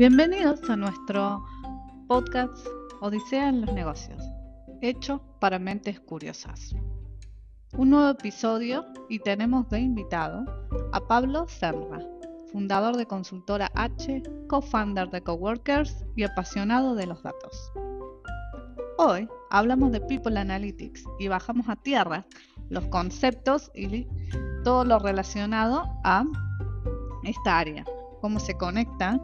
Bienvenidos a nuestro podcast Odisea en los negocios, hecho para mentes curiosas. Un nuevo episodio y tenemos de invitado a Pablo Serra, fundador de Consultora H, co-founder de Coworkers y apasionado de los datos. Hoy hablamos de People Analytics y bajamos a tierra los conceptos y todo lo relacionado a esta área, cómo se conecta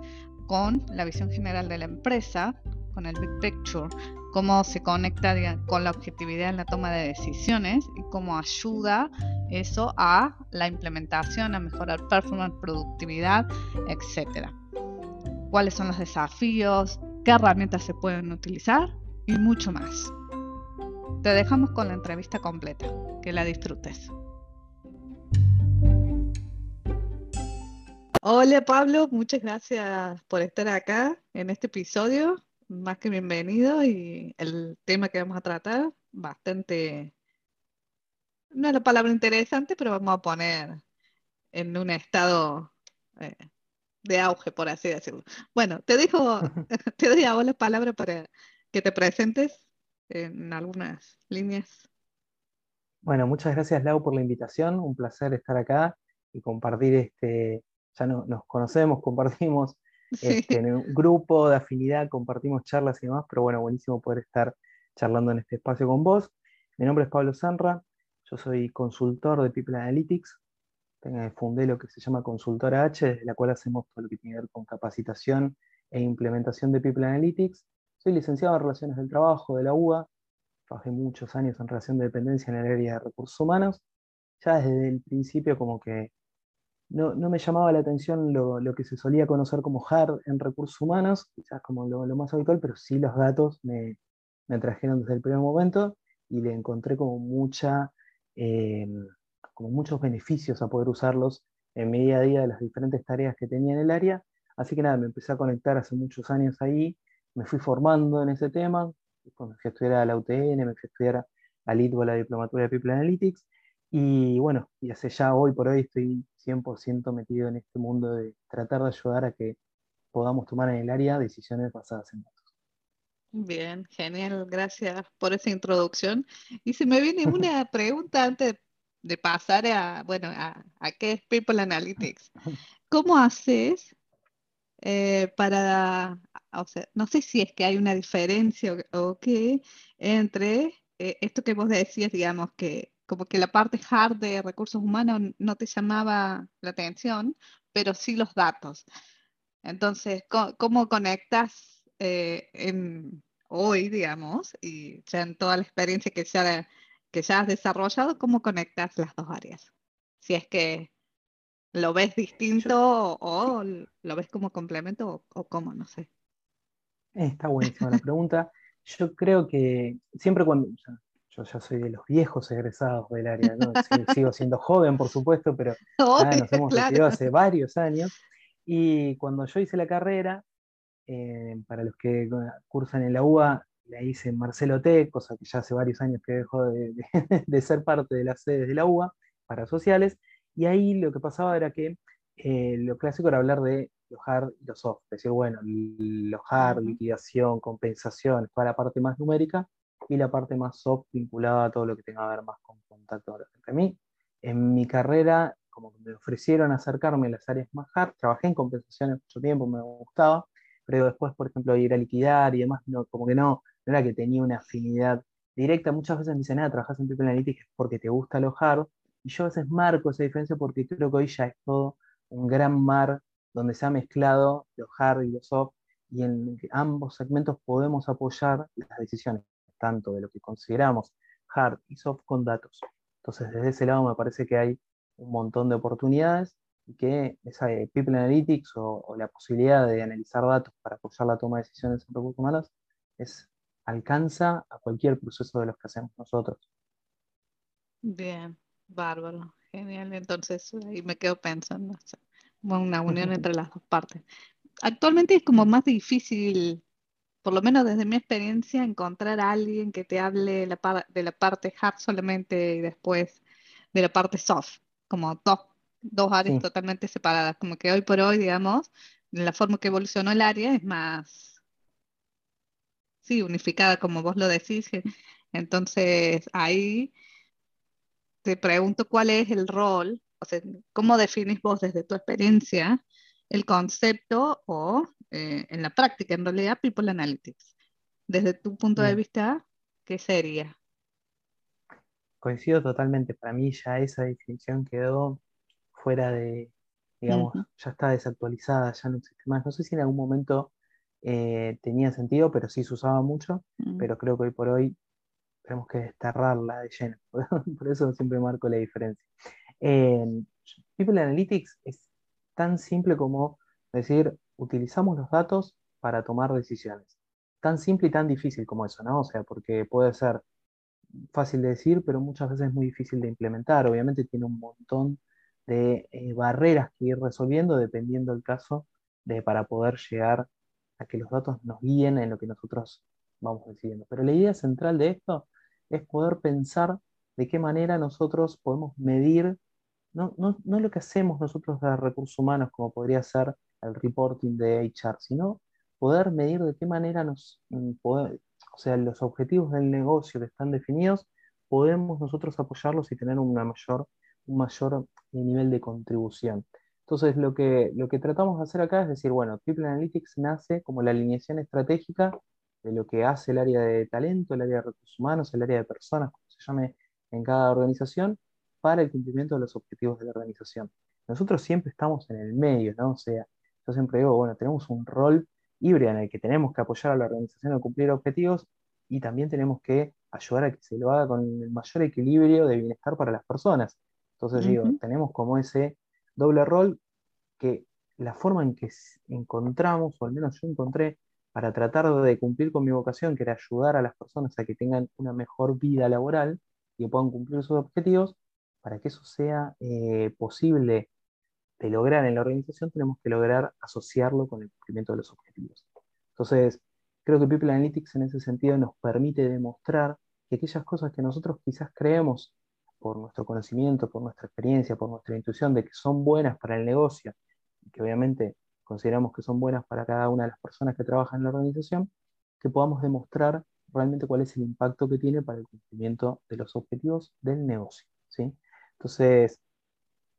con la visión general de la empresa, con el big picture, cómo se conecta con la objetividad en la toma de decisiones y cómo ayuda eso a la implementación, a mejorar performance, productividad, etcétera. Cuáles son los desafíos, qué herramientas se pueden utilizar y mucho más. Te dejamos con la entrevista completa. Que la disfrutes. Hola Pablo, muchas gracias por estar acá en este episodio. Más que bienvenido y el tema que vamos a tratar, bastante, no es la palabra interesante, pero vamos a poner en un estado eh, de auge, por así decirlo. Bueno, te dejo, te doy ahora la palabra para que te presentes en algunas líneas. Bueno, muchas gracias Lau por la invitación, un placer estar acá y compartir este, ya no, nos conocemos, compartimos este, en un grupo de afinidad, compartimos charlas y demás, pero bueno, buenísimo poder estar charlando en este espacio con vos. Mi nombre es Pablo Sanra, yo soy consultor de People Analytics, fundé lo que se llama Consultora H, desde la cual hacemos todo lo que tiene que ver con capacitación e implementación de People Analytics. Soy licenciado en Relaciones del Trabajo de la UBA, trabajé muchos años en relación de dependencia en el área de recursos humanos. Ya desde el principio como que no, me llamaba la atención lo, que se solía conocer como hard en recursos humanos, quizás como lo, más habitual, pero sí los datos me, me, trajeron desde el primer momento y le encontré como, mucha, eh, como muchos beneficios a poder usarlos en mi día a día de las diferentes tareas que tenía en el área. Así que nada, me empecé a conectar hace muchos años ahí, me fui formando en ese tema, cuando fui a estudiar a la UTN, me fui a estudiar al la Diplomatura de People Analytics, y bueno, y hace ya hoy por hoy estoy 100% metido en este mundo de tratar de ayudar a que podamos tomar en el área decisiones basadas en datos. Bien, genial, gracias por esa introducción. Y se me viene una pregunta antes de pasar a, bueno, a, qué es People Analytics. ¿Cómo haces eh, para, o sea, no sé si es que hay una diferencia o, qué entre eh, esto que vos decías, digamos, que como que la parte hard de recursos humanos no te llamaba la atención, pero sí los datos. Entonces, ¿cómo, conectas eh, en, hoy, digamos, y ya en toda la experiencia que ya, que ya has desarrollado, cómo conectas las dos áreas? Si es que lo ves distinto o, lo ves como complemento o, o cómo, no sé. Está buenísima la pregunta. Yo creo que siempre cuando, yo ya soy de los viejos egresados del área, ¿no? sigo, siendo joven, por supuesto, pero nos hemos retirado hace varios años. Y cuando yo hice la carrera, eh, para los que cursan en la UA, la hice en Marcelo T, cosa que ya hace varios años que dejó de, ser parte de las sedes de la UA para sociales. Y ahí lo que pasaba era que eh, lo clásico era hablar de los hard y los soft, es decir, bueno, los hard, liquidación, compensación, toda la parte más numérica, y la parte más soft vinculada a todo lo que tenga que ver más con contacto con la gente. A mí, en mi carrera, como me ofrecieron acercarme a las áreas más hard, trabajé en compensaciones mucho tiempo, me gustaba, pero después, por ejemplo, ir a liquidar y demás, no, como que no, no era que tenía una afinidad directa. Muchas veces me dicen, ah, trabajas en People Analytics porque te gusta lo hard, y yo a veces marco esa diferencia porque creo que hoy ya es todo un gran mar donde se ha mezclado lo hard y lo soft, y en ambos segmentos podemos apoyar las decisiones tanto de lo que consideramos hard y soft con datos. Entonces, desde ese lado me parece que hay un montón de oportunidades y que esa People Analytics o, la posibilidad de analizar datos para apoyar la toma de decisiones en recursos humanos es, alcanza a cualquier proceso de los que hacemos nosotros. Bien, bárbaro, genial. Entonces, ahí me quedo pensando, una unión entre las dos partes. Actualmente es como más difícil por lo menos desde mi experiencia, encontrar a alguien que te hable de la parte hard solamente y después de la parte soft, como dos, dos áreas totalmente separadas, como que hoy por hoy, digamos, la forma que evolucionó el área es más, sí, unificada, como vos lo decís. Entonces, ahí te pregunto cuál es el rol, o sea, cómo definís vos desde tu experiencia el concepto o eh, en la práctica, en realidad, People Analytics. Desde tu punto de vista, ¿qué sería? Coincido totalmente. Para mí ya esa definición quedó fuera de, digamos, ya está desactualizada, ya no existe más. No sé si en algún momento eh, tenía sentido, pero sí se usaba mucho, mm. pero creo que hoy por hoy tenemos que desterrarla de lleno. por eso siempre marco la diferencia. People Analytics es tan simple como decir, utilizamos los datos para tomar decisiones. Tan simple y tan difícil como eso, ¿no? O sea, porque puede ser fácil de decir, pero muchas veces es muy difícil de implementar. Obviamente tiene un montón de eh, barreras que ir resolviendo dependiendo del caso de, para poder llegar a que los datos nos guíen en lo que nosotros vamos decidiendo. Pero la idea central de esto es poder pensar de qué manera nosotros podemos medir, no, no, no lo que hacemos nosotros de recursos humanos, como podría ser el reporting de HR, sino poder medir de qué manera nos, mm, o sea, los objetivos del negocio que están definidos, podemos nosotros apoyarlos y tener una mayor, un mayor eh, nivel de contribución. Entonces, lo que, lo que tratamos de hacer acá es decir, bueno, People Analytics nace como la alineación estratégica de lo que hace el área de talento, el área de recursos humanos, el área de personas, como se llame en cada organización, para el cumplimiento de los objetivos de la organización. Nosotros siempre estamos en el medio, ¿no? O sea, yo siempre digo, bueno, tenemos un rol híbrido en el que tenemos que apoyar a la organización a cumplir objetivos y también tenemos que ayudar a que se lo haga con el mayor equilibrio de bienestar para las personas. Entonces digo, tenemos como ese doble rol que la forma en que encontramos, o al menos yo encontré, para tratar de cumplir con mi vocación, que era ayudar a las personas a que tengan una mejor vida laboral y que puedan cumplir sus objetivos, para que eso sea eh, posible de lograr en la organización, tenemos que lograr asociarlo con el cumplimiento de los objetivos. Entonces, creo que People Analytics en ese sentido nos permite demostrar que aquellas cosas que nosotros quizás creemos por nuestro conocimiento, por nuestra experiencia, por nuestra intuición de que son buenas para el negocio, que obviamente consideramos que son buenas para cada una de las personas que trabajan en la organización, que podamos demostrar realmente cuál es el impacto que tiene para el cumplimiento de los objetivos del negocio. ¿sí? Entonces,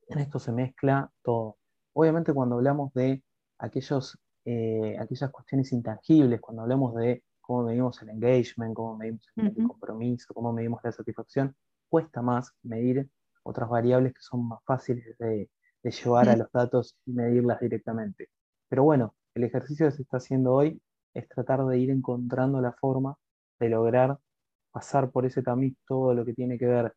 en esto se mezcla todo. Obviamente cuando hablamos de aquellos, eh, aquellas cuestiones intangibles, cuando hablamos de cómo medimos el engagement, cómo medimos el compromiso, cómo medimos la satisfacción, cuesta más medir otras variables que son más fáciles de, llevar a los datos y medirlas directamente. Pero bueno, el ejercicio que se está haciendo hoy es tratar de ir encontrando la forma de lograr pasar por ese tamiz todo lo que tiene que ver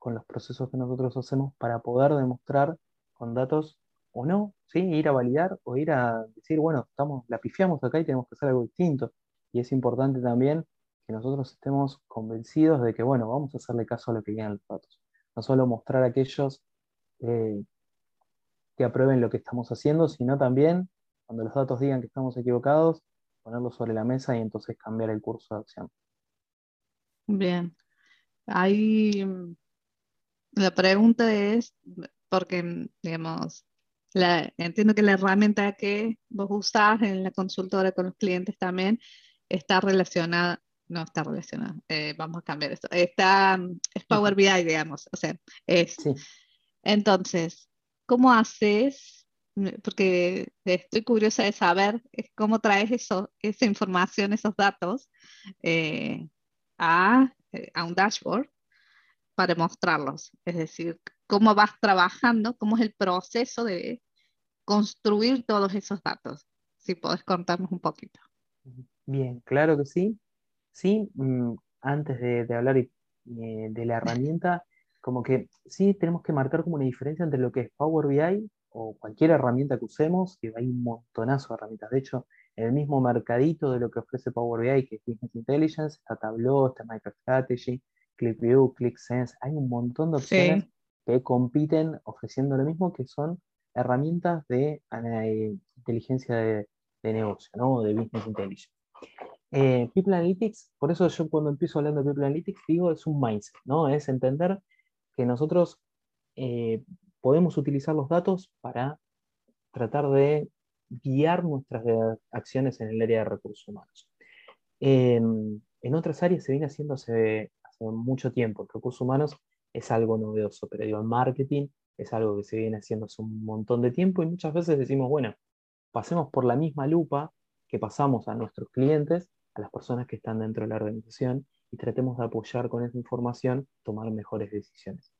con los procesos que nosotros hacemos para poder demostrar con datos o no, ¿sí? ir a validar o ir a decir, bueno, estamos, la pifiamos acá y tenemos que hacer algo distinto. Y es importante también que nosotros estemos convencidos de que, bueno, vamos a hacerle caso a lo que digan los datos. No solo mostrar a aquellos eh, que aprueben lo que estamos haciendo, sino también, cuando los datos digan que estamos equivocados, ponerlo sobre la mesa y entonces cambiar el curso de acción. Bien. Hay la pregunta es, porque, digamos, entiendo que la herramienta que vos usás en la consultora con los clientes también está relacionada, no está relacionada, eh, vamos a cambiar esto, está, es Power BI, digamos, o sea, es. Entonces, ¿cómo haces? Porque estoy curiosa de saber cómo traes eso, esa información, esos datos eh, a, eh, a un dashboard para mostrarlos. Es decir, cómo vas trabajando, cómo es el proceso de construir todos esos datos. Si podés contarnos un poquito. Bien, claro que sí. Sí, mm, antes de, hablar eh, de la herramienta, como que sí tenemos que marcar como una diferencia entre lo que es Power BI o cualquier herramienta que usemos, que hay un montonazo de herramientas. De hecho, en el mismo mercadito de lo que ofrece Power BI, que es Business Intelligence, está Tableau, está MicroStrategy, ClickView, ClickSense, hay un montón de opciones que compiten ofreciendo lo mismo, que son herramientas de eh, inteligencia de, negocio, ¿no? de Business Intelligence. Eh, People Analytics, por eso yo cuando empiezo hablando de People Analytics digo es un mindset, ¿no? Es entender que nosotros eh, podemos utilizar los datos para tratar de guiar nuestras acciones en el área de recursos humanos. en otras áreas se viene haciendo hace, mucho tiempo. recursos humanos es algo novedoso, pero digo, el marketing es algo que se viene haciendo hace un montón de tiempo y muchas veces decimos, bueno, pasemos por la misma lupa que pasamos a nuestros clientes, a las personas que están dentro de la organización y tratemos de apoyar con esa información tomar mejores decisiones.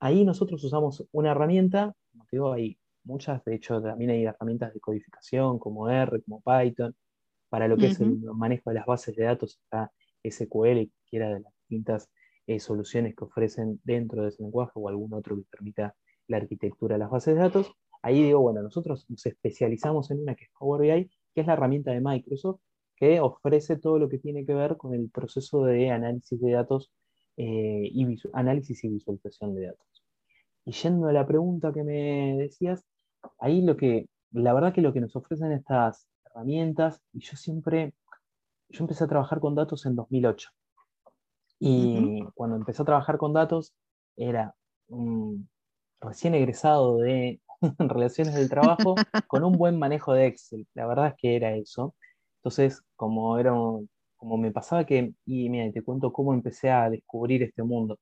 Ahí nosotros usamos una herramienta, como digo, hay muchas, de hecho también hay herramientas de codificación como R, como Python, para lo que es el manejo de las bases de datos está SQL, cualquiera de las distintas eh, soluciones que ofrecen dentro de ese lenguaje o algún otro que permita la arquitectura de las bases de datos. Ahí digo, bueno, nosotros nos especializamos en una que es Power BI, que es la herramienta de Microsoft, que ofrece todo lo que tiene que ver con el proceso de análisis de datos eh, y análisis y visualización de datos. Y yendo a la pregunta que me decías, ahí lo que, la verdad que lo que nos ofrecen estas herramientas, y yo siempre, yo empecé a trabajar con datos en 2008. Y cuando empecé a trabajar con datos, era recién egresado de relaciones del trabajo con un buen manejo de Excel. La verdad es que era eso. Entonces, como, era, como me pasaba que, y mira, te cuento cómo empecé a descubrir este mundo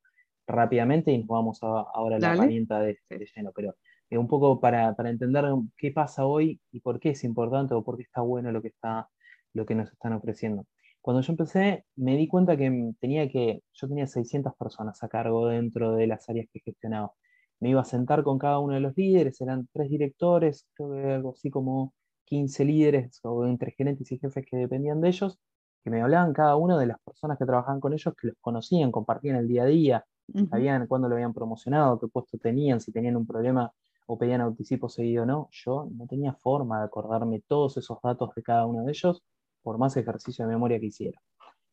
rápidamente y nos vamos ahora a la herramienta de, lleno, pero eh, un poco para, entender qué pasa hoy y por qué es importante o por qué está bueno lo que, está, lo que nos están ofreciendo. Cuando yo empecé, me di cuenta que tenía que, yo tenía 600 personas a cargo dentro de las áreas que gestionaba. Me iba a sentar con cada uno de los líderes, eran tres directores, creo que algo así como 15 líderes o entre gerentes y jefes que dependían de ellos, que me hablaban cada uno de las personas que trabajaban con ellos, que los conocían, compartían el día a día, sabían cuándo lo habían promocionado, qué puesto tenían, si tenían un problema o pedían anticipo seguido o no. Yo no tenía forma de acordarme todos esos datos de cada uno de ellos, por más ejercicio de memoria que hiciera.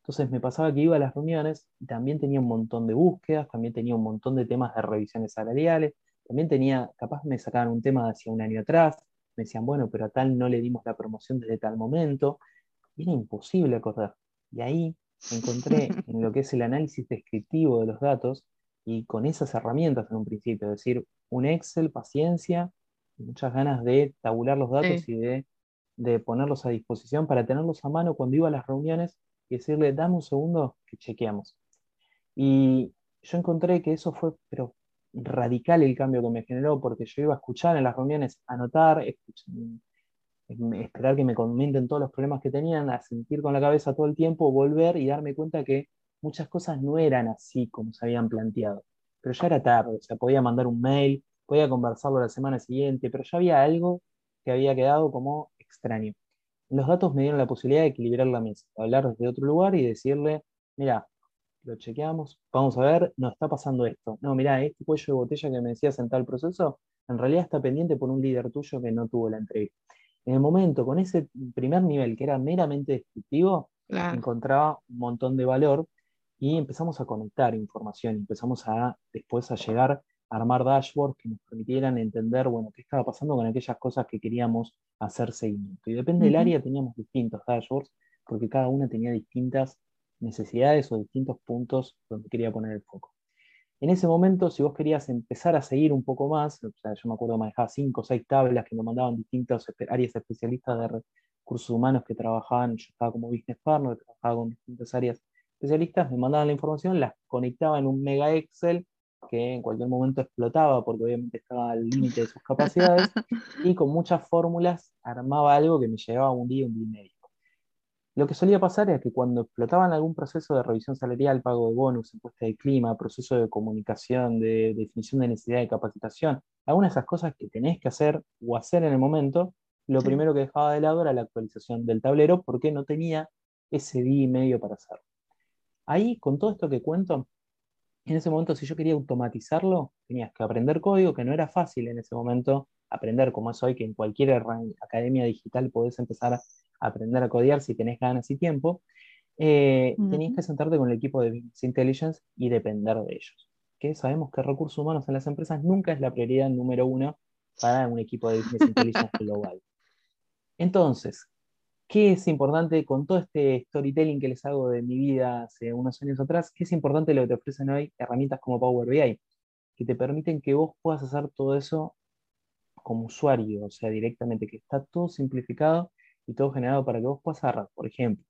Entonces me pasaba que iba a las reuniones y también tenía un montón de búsquedas, también tenía un montón de temas de revisiones salariales, también tenía, capaz me sacaban un tema de hacia un año atrás, me decían, bueno, pero a tal no le dimos la promoción desde tal momento, y era imposible acordar. Y ahí encontré en lo que es el análisis descriptivo de los datos y con esas herramientas en un principio, es decir, un Excel, paciencia, muchas ganas de tabular los datos y de, de, ponerlos a disposición para tenerlos a mano cuando iba a las reuniones y decirle, dame un segundo que chequeamos. Y yo encontré que eso fue pero radical el cambio que me generó, porque yo iba a escuchar en las reuniones, anotar, esperar que me comenten todos los problemas que tenían, a sentir con la cabeza todo el tiempo, volver y darme cuenta que muchas cosas no eran así como se habían planteado. Pero ya era tarde, o sea, podía mandar un mail, podía conversarlo la semana siguiente, pero ya había algo que había quedado como extraño. Los datos me dieron la posibilidad de equilibrar la mesa, hablar desde otro lugar y decirle, mira, lo chequeamos, vamos a ver, no está pasando esto. No, mira, este cuello de botella que me decías en tal proceso, en realidad está pendiente por un líder tuyo que no tuvo la entrevista. En el momento, con ese primer nivel que era meramente descriptivo, encontraba un montón de valor y empezamos a conectar información, empezamos a después a llegar armar dashboards que nos permitieran entender, bueno, qué estaba pasando con aquellas cosas que queríamos hacer seguimiento. Y depende del área, teníamos distintos dashboards, porque cada una tenía distintas necesidades o distintos puntos donde quería poner el foco. En ese momento, si vos querías empezar a seguir un poco más, o sea, yo me acuerdo manejaba cinco o seis tablas que me mandaban distintas áreas especialistas de recursos humanos que trabajaban, yo estaba como business partner, trabajaba con distintas áreas especialistas, me mandaban la información, las conectaba en un mega Excel que en cualquier momento explotaba porque obviamente estaba al límite de sus capacidades y con muchas fórmulas armaba algo que me llevaba un día, un día y medio. Lo que solía pasar es que cuando explotaban algún proceso de revisión salarial, pago de bonus, encuesta de clima, proceso de comunicación, de definición de necesidad de capacitación, algunas de esas cosas que tenés que hacer o hacer en el momento, lo primero que dejaba de lado era la actualización del tablero porque no tenía ese día y medio para hacerlo. Ahí, con todo esto que cuento, en ese momento, si yo quería automatizarlo, tenías que aprender código, que no era fácil en ese momento aprender, como es hoy, que en cualquier academia digital podés empezar a aprender a codear si tenés ganas y tiempo, eh, tenías que sentarte con el equipo de Business Intelligence y depender de ellos. Que sabemos que recursos humanos en las empresas nunca es la prioridad número uno para un equipo de Business Intelligence global. Entonces, ¿qué es importante con todo este storytelling que les hago de mi vida hace unos años atrás? ¿Qué es importante lo que te ofrecen hoy herramientas como Power BI? Que te permiten que vos puedas hacer todo eso como usuario, o sea, directamente, que está todo simplificado y todo generado para que vos puedas agarrar, por ejemplo,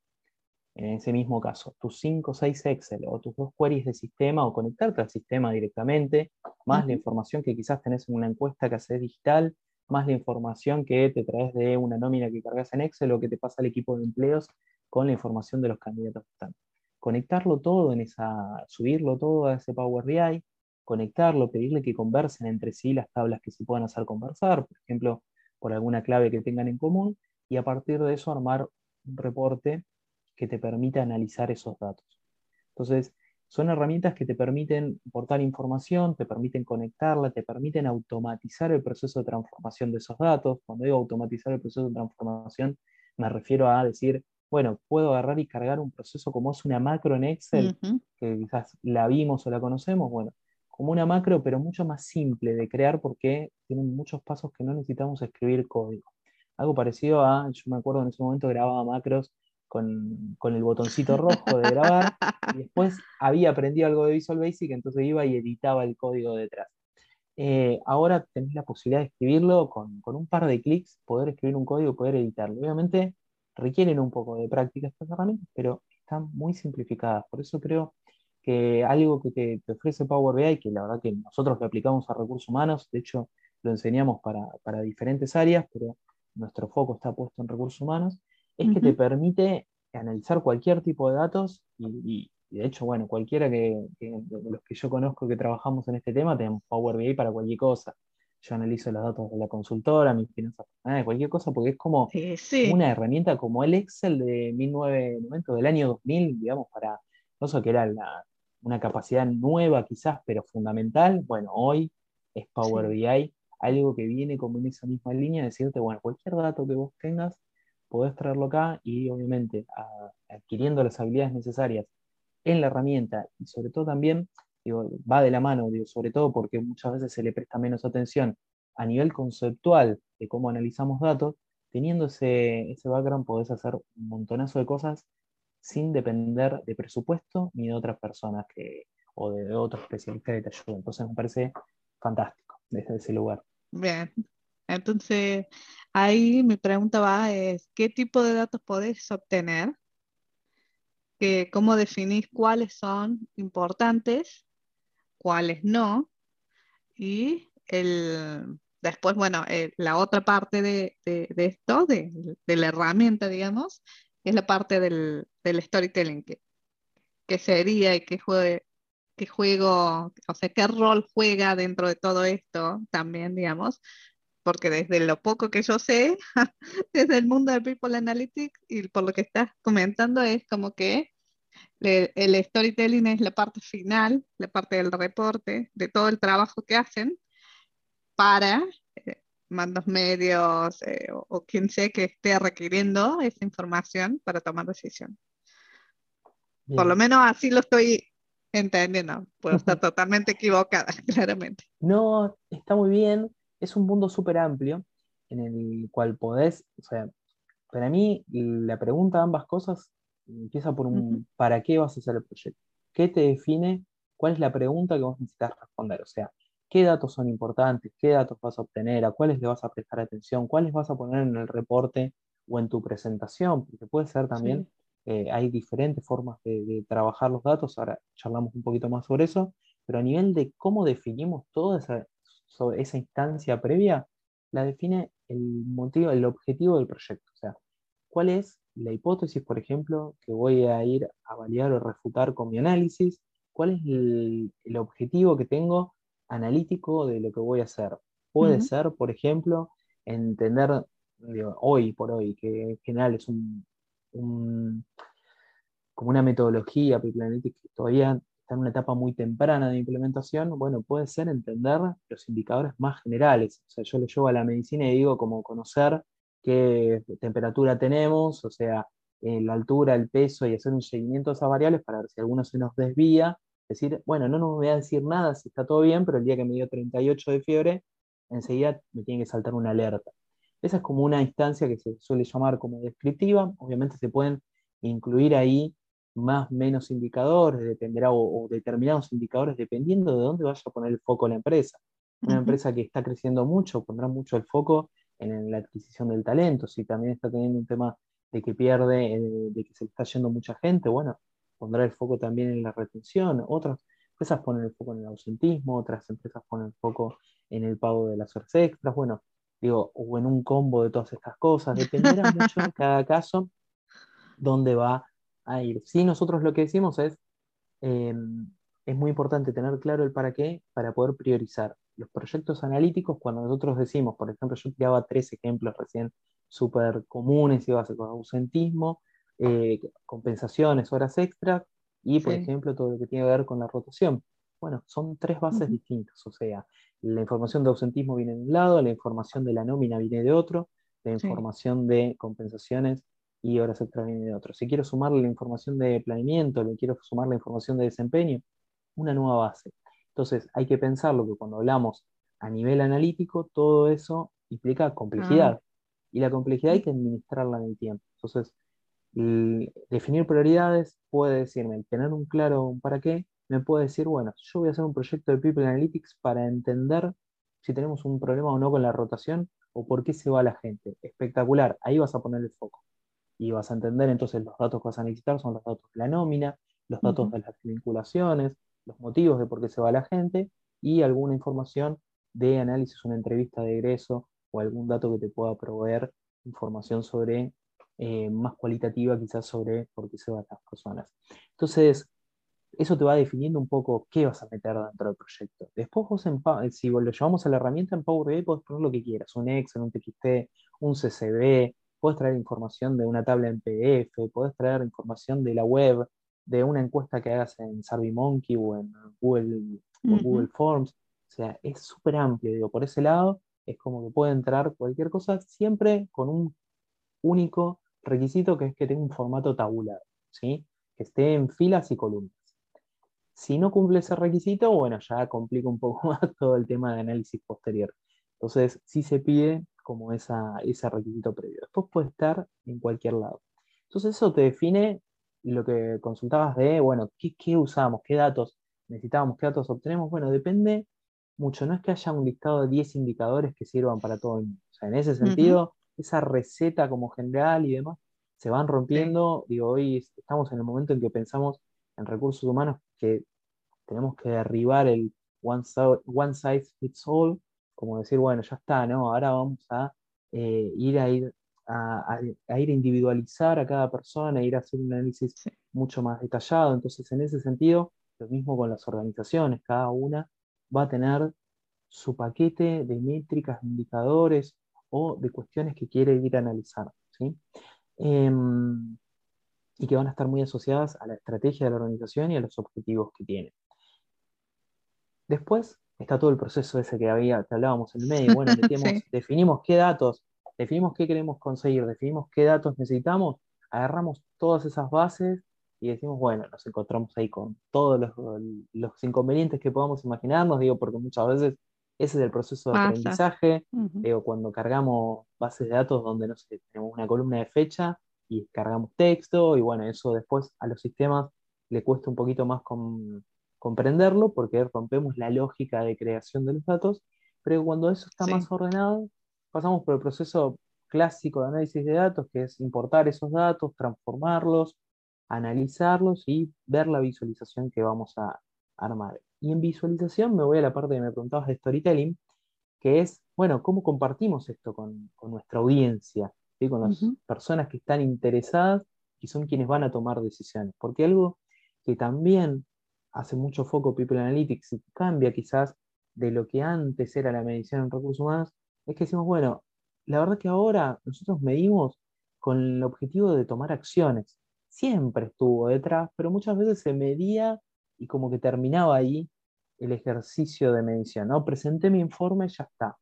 en ese mismo caso, tus 5 o 6 Excel o tus dos queries de sistema o conectarte al sistema directamente, más la información que quizás tenés en una encuesta que haces digital, más la información que te traes de una nómina que cargas en Excel o que te pasa al equipo de empleos con la información de los candidatos que están. Conectarlo todo en esa, subirlo todo a ese Power BI, conectarlo, pedirle que conversen entre sí las tablas que se puedan hacer conversar, por ejemplo, por alguna clave que tengan en común, y a partir de eso armar un reporte que te permita analizar esos datos. Entonces, son herramientas que te permiten aportar información, te permiten conectarla, te permiten automatizar el proceso de transformación de esos datos. Cuando digo automatizar el proceso de transformación, me refiero a decir, bueno, puedo agarrar y cargar un proceso como es una macro en Excel, que quizás la vimos o la conocemos, bueno, como una macro, pero mucho más simple de crear porque tienen muchos pasos que no necesitamos escribir código. Algo parecido a, yo me acuerdo en ese momento grababa macros con, el botoncito rojo de grabar y después había aprendido algo de Visual Basic, entonces iba y editaba el código detrás. Eh, ahora tenés la posibilidad de escribirlo con, un par de clics, poder escribir un código, poder editarlo. Obviamente requieren un poco de práctica estas herramientas, pero están muy simplificadas. Por eso creo que algo que te, ofrece Power BI, que la verdad que nosotros lo aplicamos a recursos humanos, de hecho lo enseñamos para, para diferentes áreas, pero nuestro foco está puesto en recursos humanos, es que te permite analizar cualquier tipo de datos y, de hecho, bueno, cualquiera que, de los que yo conozco que trabajamos en este tema, tenemos Power BI para cualquier cosa. Yo analizo los datos de la consultora, mis finanzas personales, cualquier cosa, porque es como una herramienta como el Excel de 1990, del año 2000, digamos, para eso que era una capacidad nueva quizás, pero fundamental. Bueno, hoy es Power BI, algo que viene como en esa misma línea, decirte, bueno, cualquier dato que vos tengas, podés traerlo acá y obviamente adquiriendo las habilidades necesarias en la herramienta y sobre todo también, va de la mano, sobre todo porque muchas veces se le presta menos atención a nivel conceptual de cómo analizamos datos, teniendo ese, background podés hacer un montonazo de cosas sin depender de presupuesto ni de otras personas que, o de, otros especialistas que te ayuden. Entonces me parece fantástico desde ese lugar. Bien, entonces, ahí mi pregunta va es, ¿qué tipo de datos podés obtener? ¿Cómo definís cuáles son importantes, cuáles no? Y el, después, bueno, eh, la otra parte de, esto, de, la herramienta, digamos, es la parte del, storytelling, que, sería y qué juego, o sea, qué rol juega dentro de todo esto también, digamos, porque desde lo poco que yo sé, desde el mundo de People Analytics y por lo que estás comentando, es como que el storytelling es la parte final, la parte del reporte, de todo el trabajo que hacen para eh, mandos medios eh, o, quien sea que esté requiriendo esa información para tomar decisión. Por lo menos así lo estoy entendiendo. Puedo estar totalmente equivocada, claramente. No, está muy bien es un mundo súper amplio en el cual podés, o sea, para mí la pregunta de ambas cosas empieza por un ¿para qué vas a hacer el proyecto? ¿Qué te define? ¿Cuál es la pregunta que vos necesitas responder? O sea, ¿qué datos son importantes? ¿Qué datos vas a obtener? ¿A cuáles le vas a prestar atención? ¿Cuáles vas a poner en el reporte o en tu presentación? Porque puede ser también, eh, hay diferentes formas de, trabajar los datos, ahora charlamos un poquito más sobre eso, pero a nivel de cómo definimos toda esa, sobre esa instancia previa, la define el motivo, el objetivo del proyecto. O sea, cuál es la hipótesis, por ejemplo, que voy a ir a validar o refutar con mi análisis, cuál es el, objetivo que tengo analítico de lo que voy a hacer. Puede ser, por ejemplo, entender hoy por hoy, que en general es un, como una metodología que todavía está en una etapa muy temprana de implementación, bueno, puede ser entender los indicadores más generales. O sea, yo lo llevo a la medicina y digo como conocer qué temperatura tenemos, o sea, eh, la altura, el peso y hacer un seguimiento de esas variables para ver si alguno se nos desvía. Decir, bueno, no nos voy a decir nada si está todo bien, pero el día que me dio 38 de fiebre, enseguida me tiene que saltar una alerta. Esa es como una instancia que se suele llamar como descriptiva. Obviamente se pueden incluir ahí más menos indicadores, dependerá, o, determinados indicadores, dependiendo de dónde vaya a poner el foco la empresa. Una empresa que está creciendo mucho pondrá mucho el foco en la adquisición del talento. Si también está teniendo un tema de que pierde, eh, de que se le está yendo mucha gente, bueno, pondrá el foco también en la retención. Otras empresas ponen el foco en el ausentismo, otras empresas ponen el foco en el pago de las horas extras, bueno, digo, o en un combo de todas estas cosas. Dependerá mucho en cada caso dónde va a ir. Sí, nosotros lo que decimos es, em, es muy importante tener claro el para qué para poder priorizar. Los proyectos analíticos, cuando nosotros decimos, por ejemplo, yo tiraba tres ejemplos recién súper comunes y básicos, ausentismo, eh, compensaciones, horas extras y, por ejemplo, todo lo que tiene que ver con la rotación. Bueno, son tres bases distintas, o sea, la información de ausentismo viene de un lado, la información de la nómina viene de otro, la información de compensaciones y horas extras viene de otro. Si quiero sumarle la información de planeamiento, le quiero sumar la información de desempeño, una nueva base. Entonces, hay que pensarlo que cuando hablamos a nivel analítico, todo eso implica complejidad. Ah. Y la complejidad hay que administrarla en el tiempo. Entonces, definir prioridades puede decirme, tener un claro para qué, me puede decir, bueno, yo voy a hacer un proyecto de People Analytics para entender si tenemos un problema o no con la rotación o por qué se va la gente. Espectacular, ahí vas a poner el foco. Y vas a entender entonces los datos que vas a necesitar son los datos de la nómina, los datos de las vinculaciones, los motivos de por qué se va la gente y alguna información de análisis, una entrevista de egreso o algún dato que te pueda proveer información sobre eh, más cualitativa quizás sobre por qué se van las personas. Entonces, eso te va definiendo un poco qué vas a meter dentro del proyecto. Después vos, si lo llevamos a la herramienta en Power BI, puedes poner lo que quieras, un Excel, un TXT, un CCV, puedes traer información de una tabla en PDF, puedes traer información de la web, de una encuesta que hagas en SurveyMonkey o en Google, Google Forms. O sea, es súper amplio, digo, por ese lado es como que puede entrar cualquier cosa, siempre con un único requisito que es que tenga un formato tabular, ¿sí? que esté en filas y columnas. Si no cumple ese requisito, bueno, ya complica un poco más todo el tema de análisis posterior. Entonces, sí se pide como esa, ese requisito previo. Después puede estar en cualquier lado. Entonces, eso te define lo que consultabas de, bueno, ¿qué, qué usamos? ¿Qué datos necesitamos? ¿Qué datos obtenemos? Bueno, depende mucho. No es que haya un listado de 10 indicadores que sirvan para todo el mundo. O sea, en ese sentido, esa receta como general y demás, se van rompiendo. Digo, hoy estamos en el momento en que pensamos en recursos humanos que tenemos que derribar el one, size fits all, como decir, bueno, ya está, ¿no? Ahora vamos a eh, ir a ir a, ir a individualizar a cada persona, ir a hacer un análisis mucho más detallado. Entonces, en ese sentido, lo mismo con las organizaciones, cada una va a tener su paquete de métricas, de indicadores o de cuestiones que quiere ir a analizar. ¿sí? Em, y que van a estar muy asociadas a la estrategia de la organización y a los objetivos que tiene. Después está todo el proceso ese que, había, que hablábamos en el medio. Bueno, definimos qué datos, definimos qué queremos conseguir, definimos qué datos necesitamos, agarramos todas esas bases y decimos, bueno, nos encontramos ahí con todos los, los inconvenientes que podamos imaginarnos, digo, porque muchas veces ese es el proceso de aprendizaje. cuando cargamos bases de datos donde no sé, tenemos una columna de fecha y cargamos texto, y bueno, eso después a los sistemas le cuesta un poquito más comprenderlo porque rompemos la lógica de creación de los datos, pero cuando eso está más ordenado, pasamos por el proceso clásico de análisis de datos, que es importar esos datos, transformarlos, analizarlos y ver la visualización que vamos a armar. Y en visualización me voy a la parte que me preguntabas de storytelling, que es, bueno, ¿cómo compartimos esto con, nuestra audiencia, con las personas que están interesadas y son quienes van a tomar decisiones? Porque algo que también hace mucho foco People Analytics y cambia quizás de lo que antes era la medición en recursos humanos, es que decimos, bueno, la verdad que ahora nosotros medimos con el objetivo de tomar acciones. Siempre estuvo detrás, pero muchas veces se medía y como que terminaba ahí el ejercicio de medición, ¿no? Presenté mi informe, ya está.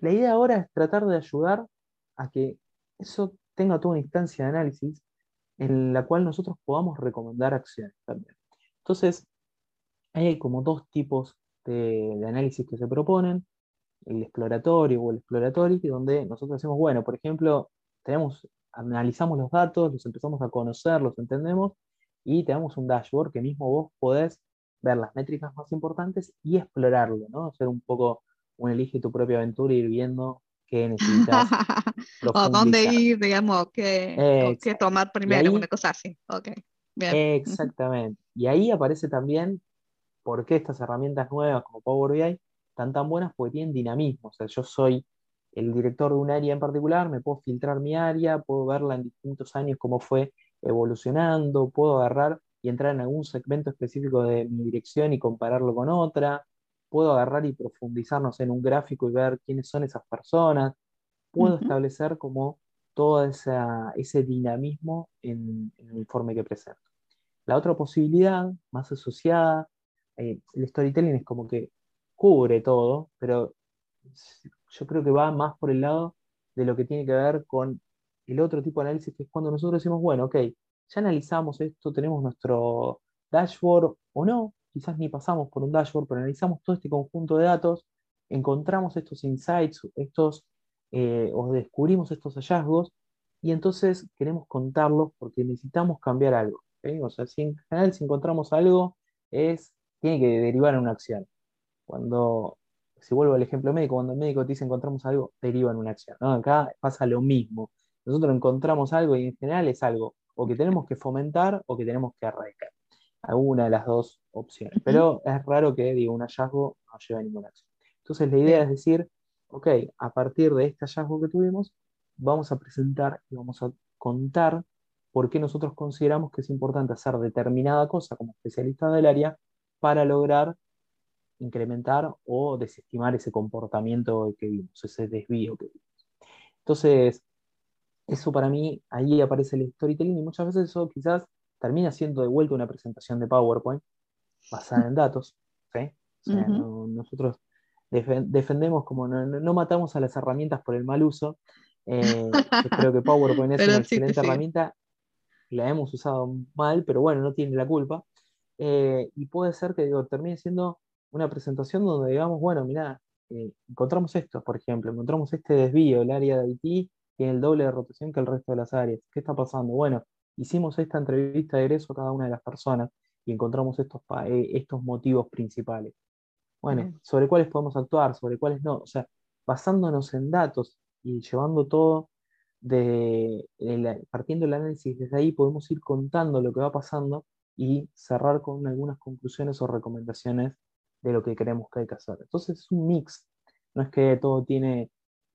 La idea ahora es tratar de ayudar a que eso tenga toda una instancia de análisis en la cual nosotros podamos recomendar acciones también. Entonces, hay como dos tipos de, análisis que se proponen, el exploratorio o el exploratorio, donde nosotros decimos, bueno, por ejemplo, tenemos, analizamos los datos, los empezamos a conocer, los entendemos, y te damos un dashboard que mismo vos podés ver las métricas más importantes y explorarlo, ¿no? Hacer un poco un elige tu propia aventura y ir viendo qué necesitas. o dónde ir, digamos, qué, qué tomar primero, una cosa así. Okay. Bien. Exactamente. Y ahí aparece también por qué estas herramientas nuevas como Power BI están tan buenas porque tienen dinamismo. O sea, yo soy el director de un área en particular, me puedo filtrar mi área, puedo verla en distintos años cómo fue evolucionando, puedo agarrar y entrar en algún segmento específico de mi dirección y compararlo con otra, puedo agarrar y profundizarnos en un gráfico y ver quiénes son esas personas, puedo establecer como todo ese dinamismo en, el informe que presento. La otra posibilidad, más asociada, eh, el storytelling es como que cubre todo, pero yo creo que va más por el lado de lo que tiene que ver con el otro tipo de análisis, que es cuando nosotros decimos, bueno, ok, ya analizamos esto, tenemos nuestro dashboard o no, quizás ni pasamos por un dashboard, pero analizamos todo este conjunto de datos, encontramos estos insights, estos, eh, o descubrimos estos hallazgos, y entonces queremos contarlos porque necesitamos cambiar algo. O sea, si en general si encontramos algo, es, tiene que derivar en una acción. Cuando, si vuelvo al ejemplo médico, cuando el médico te dice encontramos algo, deriva en una acción. Acá pasa lo mismo. Nosotros encontramos algo y en general es algo o que tenemos que fomentar o que tenemos que erradicar. Alguna de las dos opciones. Pero es raro que digo, un hallazgo no lleve a ninguna acción. Entonces la idea es decir, ok, a partir de este hallazgo que tuvimos, vamos a presentar y vamos a contar por qué nosotros consideramos que es importante hacer determinada cosa como especialista del área para lograr incrementar o desestimar ese comportamiento que vimos, ese desvío que vimos. Entonces, eso para mí, ahí aparece el storytelling y muchas veces eso quizás termina siendo de vuelta una presentación de PowerPoint basada en datos. nosotros defendemos como no, matamos a las herramientas por el mal uso. Eh, creo que PowerPoint es una excelente herramienta, la hemos usado mal, pero bueno, no tiene la culpa. Eh, y puede ser que digo, termine siendo una presentación donde digamos, bueno, mira, eh, encontramos esto, por ejemplo, encontramos este desvío, el área de IT tiene el doble de rotación que el resto de las áreas. ¿Qué está pasando? Bueno, hicimos esta entrevista de egreso a cada una de las personas y encontramos estos, eh, estos motivos principales. Bueno, sobre cuáles podemos actuar, sobre cuáles no. O sea, basándonos en datos y llevando todo de, partiendo el análisis desde ahí, podemos ir contando lo que va pasando y cerrar con algunas conclusiones o recomendaciones de lo que creemos que hay que hacer. Entonces es un mix, no es que todo tiene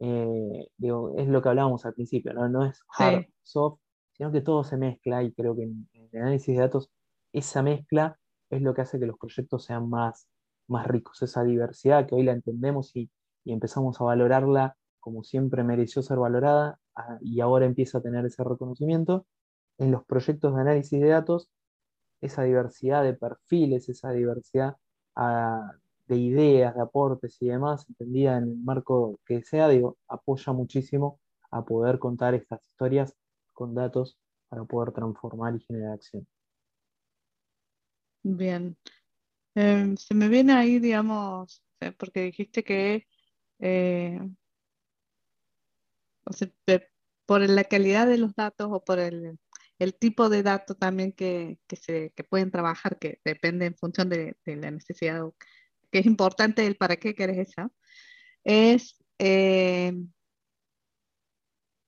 eh, digo, es lo que hablábamos al principio, no, no es hard, soft, sino que todo se mezcla y creo que en, el análisis de datos esa mezcla es lo que hace que los proyectos sean más, más ricos, esa diversidad que hoy la entendemos y, empezamos a valorarla como siempre mereció ser valorada ah, y ahora empieza a tener ese reconocimiento. En los proyectos de análisis de datos, esa diversidad de perfiles, esa diversidad ah, de ideas, de aportes y demás, entendida en el marco que sea, apoya muchísimo a poder contar estas historias con datos para poder transformar y generar acción. Bien. Em, se me viene ahí, digamos, eh, porque dijiste que eh, por la calidad de los datos o por el, tipo de datos también que, se, que pueden trabajar, que depende en función de, de la necesidad que es importante el para qué querés eso, es, eh,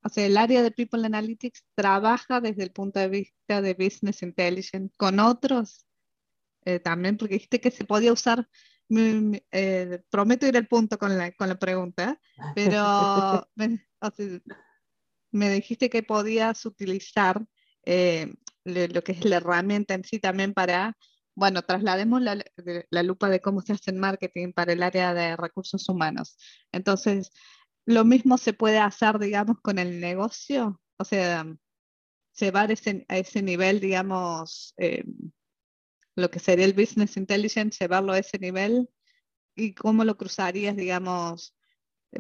o sea, el área de People Analytics trabaja desde el punto de vista de Business Intelligence con otros eh, también, porque dijiste que se podía usar, eh, prometo ir al punto con la, con la pregunta, pero me, dijiste que podías utilizar lo que es la herramienta en sí también para bueno, traslademos la, lupa de cómo se hace el marketing para el área de recursos humanos. Entonces, lo mismo se puede hacer, digamos, con el negocio, o sea, llevar ese, a ese nivel, digamos, eh, lo que sería el business intelligence, llevarlo a ese nivel y cómo lo cruzarías, digamos,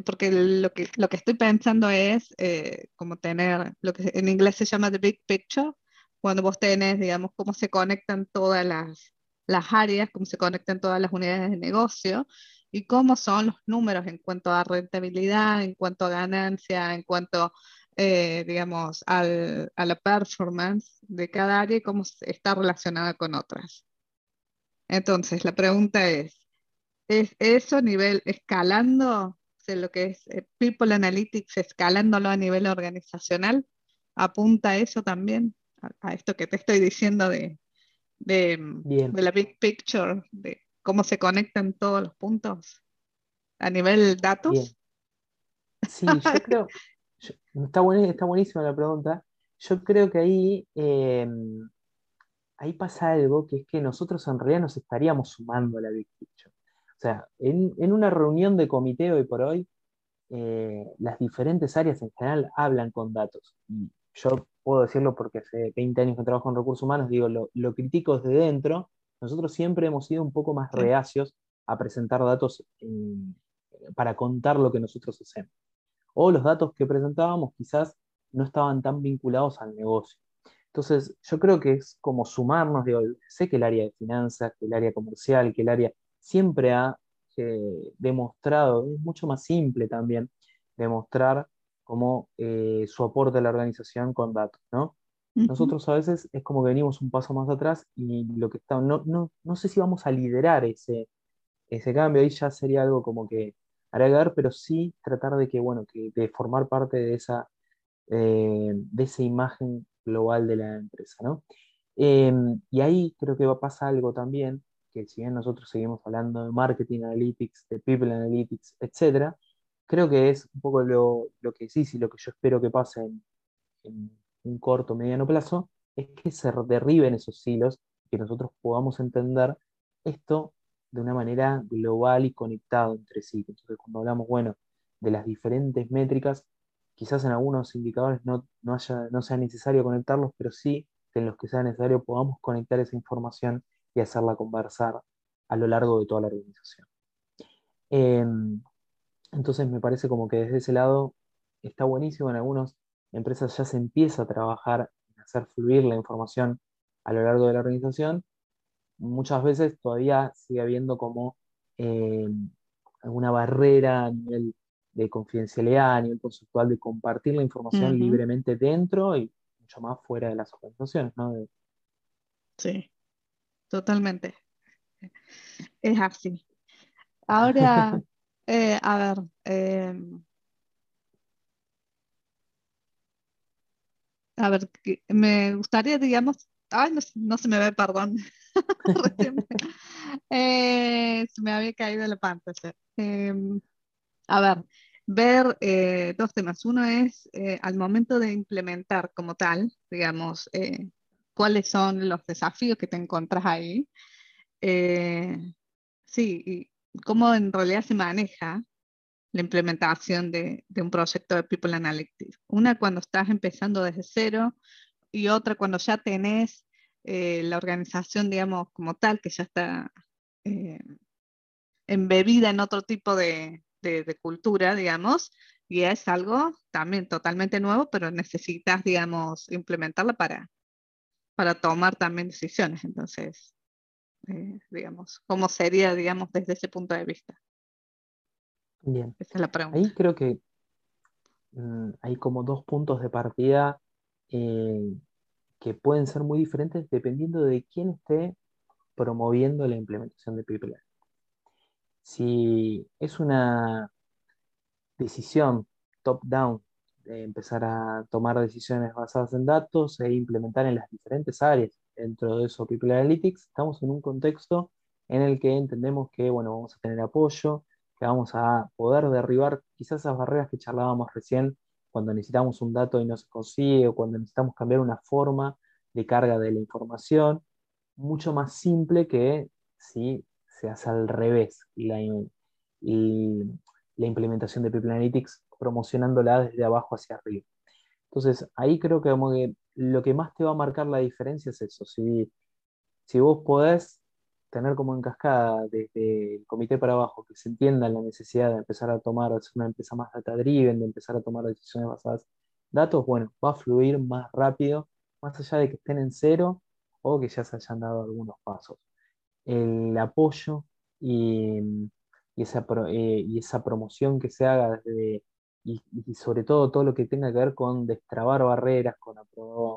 porque lo que, lo que estoy pensando es eh, como tener lo que en inglés se llama the big picture, cuando vos tenés, digamos, cómo se conectan todas las, las áreas, cómo se conectan todas las unidades de negocio y cómo son los números en cuanto a rentabilidad, en cuanto a ganancia, en cuanto, eh, digamos, al, a la performance de cada área y cómo está relacionada con otras. Entonces, la pregunta es, ¿es eso a nivel escalando, o lo que es eh, People Analytics, escalándolo a nivel organizacional? ¿Apunta eso también a, esto que te estoy diciendo de, de, la big picture, de cómo se conectan todos los puntos a nivel datos? Sí, yo creo, está, está buenísima la pregunta. Yo creo que ahí, em, ahí pasa algo que es que nosotros en realidad nos estaríamos sumando a la Big Picture. O sea, en, una reunión de comité hoy por hoy, eh, las diferentes áreas en general hablan con datos. Y yo puedo decirlo porque hace 20 años que trabajo en recursos humanos, digo, lo, critico desde dentro. Nosotros siempre hemos sido un poco más reacios a presentar datos para contar lo que nosotros hacemos. O los datos que presentábamos quizás no estaban tan vinculados al negocio. Entonces, yo creo que es como sumarnos, digo, sé que el área de finanzas, que el área comercial, que el área siempre ha eh, demostrado, es mucho más simple también, demostrar como eh, su aporte a la organización con datos, ¿no? Nosotros a veces es como que venimos un paso más atrás y lo que está, no, no, no sé si vamos a liderar ese, ese cambio, ahí ya sería algo como que agregar, pero sí tratar de que, bueno, de formar parte de esa eh, de esa imagen global de la empresa. ¿no? Em, y ahí creo que va a pasar algo también, que si bien nosotros seguimos hablando de marketing analytics, de people analytics, etc., creo que es un poco lo, lo que sí, y lo que yo espero que pase en, un corto, mediano plazo, es que se derriben esos hilos, que nosotros podamos entender esto de una manera global y conectado entre sí. Entonces, cuando hablamos, bueno, de las diferentes métricas, quizás en algunos indicadores no, haya, no sea necesario conectarlos, pero sí en los que sea necesario podamos conectar esa información y hacerla conversar a lo largo de toda la organización. Em, entonces me parece como que desde ese lado está buenísimo. En algunas empresas ya se empieza a trabajar en hacer fluir la información a lo largo de la organización. Muchas veces todavía sigue habiendo como em, alguna barrera a nivel de confidencialidad a nivel conceptual, de compartir la información libremente dentro y mucho más fuera de las organizaciones, ¿no? Sí, totalmente. Es así. Ahora, eh, a ver, em, a ver, me gustaría, digamos, ay, no, se me ve, perdón. Eh, se me había caído la pantalla. Em, a ver, ver eh, dos temas. Uno es eh, al momento de implementar como tal, digamos, eh, cuáles son los desafíos que te encuentras ahí. sí, y cómo en realidad se maneja la implementación de, de, un proyecto de People Analytics. Una cuando estás empezando desde cero y otra cuando ya tenés la organización, digamos, como tal, que ya está embebida en otro tipo de, de, cultura, digamos, y es algo también totalmente nuevo, pero necesitas, digamos, implementarla para, para tomar también decisiones. Entonces, eh, digamos, ¿cómo sería, digamos, desde ese punto de vista? Bien. Esa es la pregunta. Ahí creo que mm, hay como dos puntos de partida eh, que pueden ser muy diferentes dependiendo de quién esté promoviendo la implementación de People si es una decisión top-down de empezar a tomar decisiones basadas en datos e implementar en las diferentes áreas dentro de eso People Analytics, estamos en un contexto en el que entendemos que bueno, vamos a tener apoyo, que vamos a poder derribar quizás esas barreras que charlábamos recién cuando necesitamos un dato y no se consigue o cuando necesitamos cambiar una forma de carga de la información, mucho más simple que si se hace al revés la, la implementación de People Analytics promocionándola desde abajo hacia arriba. Entonces, ahí creo que, lo que más te va a marcar la diferencia es eso. Si, si vos podés tener como en cascada desde el comité para abajo que se entienda la necesidad de empezar a tomar, ser una empresa más data driven, de empezar a tomar decisiones basadas en datos, bueno, va a fluir más rápido, más allá de que estén en cero o que ya se hayan dado algunos pasos. El apoyo y, esa, eh, y esa promoción que se haga y, sobre todo todo lo que tenga que ver con destrabar barreras, con,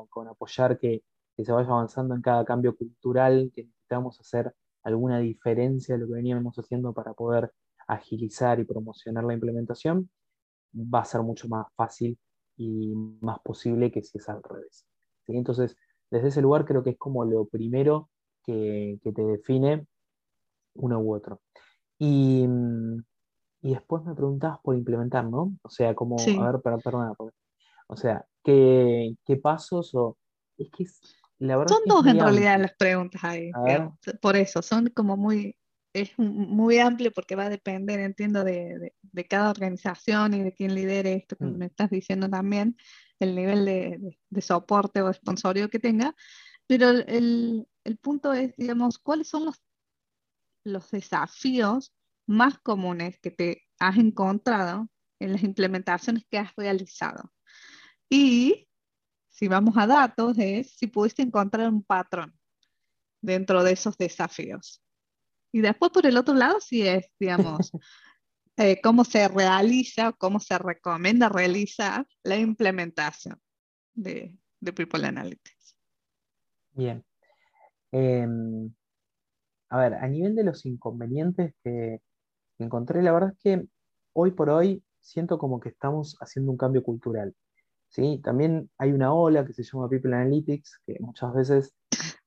con apoyar que, se vaya avanzando en cada cambio cultural que necesitamos hacer alguna diferencia de lo que veníamos haciendo para poder agilizar y promocionar la implementación, va a ser mucho más fácil y más posible que si es al revés. Entonces, desde ese lugar creo que es como lo primero que, te define uno u otro. Y, después me preguntabas por implementar, ¿no? O sea, como, a ver, perdón, o sea, ¿qué, pasos o... Es que la verdad son dos en realidad las preguntas ahí, por eso, son como muy, es muy amplio porque va a depender, entiendo, de, cada organización y de quién lidere esto que mm. me estás diciendo también, el nivel de, soporte o sponsorio que tenga, pero el, punto es, digamos, cuáles son los, los desafíos más comunes que te has encontrado en las implementaciones que has realizado. Y si vamos a datos, es si pudiste encontrar un patrón dentro de esos desafíos. Y después, por el otro lado, si es, digamos, eh, cómo se realiza, cómo se recomienda realizar la implementación de, People Analytics. Bien. Em, a ver, a nivel de los inconvenientes que encontré, la verdad es que hoy por hoy siento como que estamos haciendo un cambio cultural. ¿Sí? También hay una ola que se llama People Analytics, que muchas veces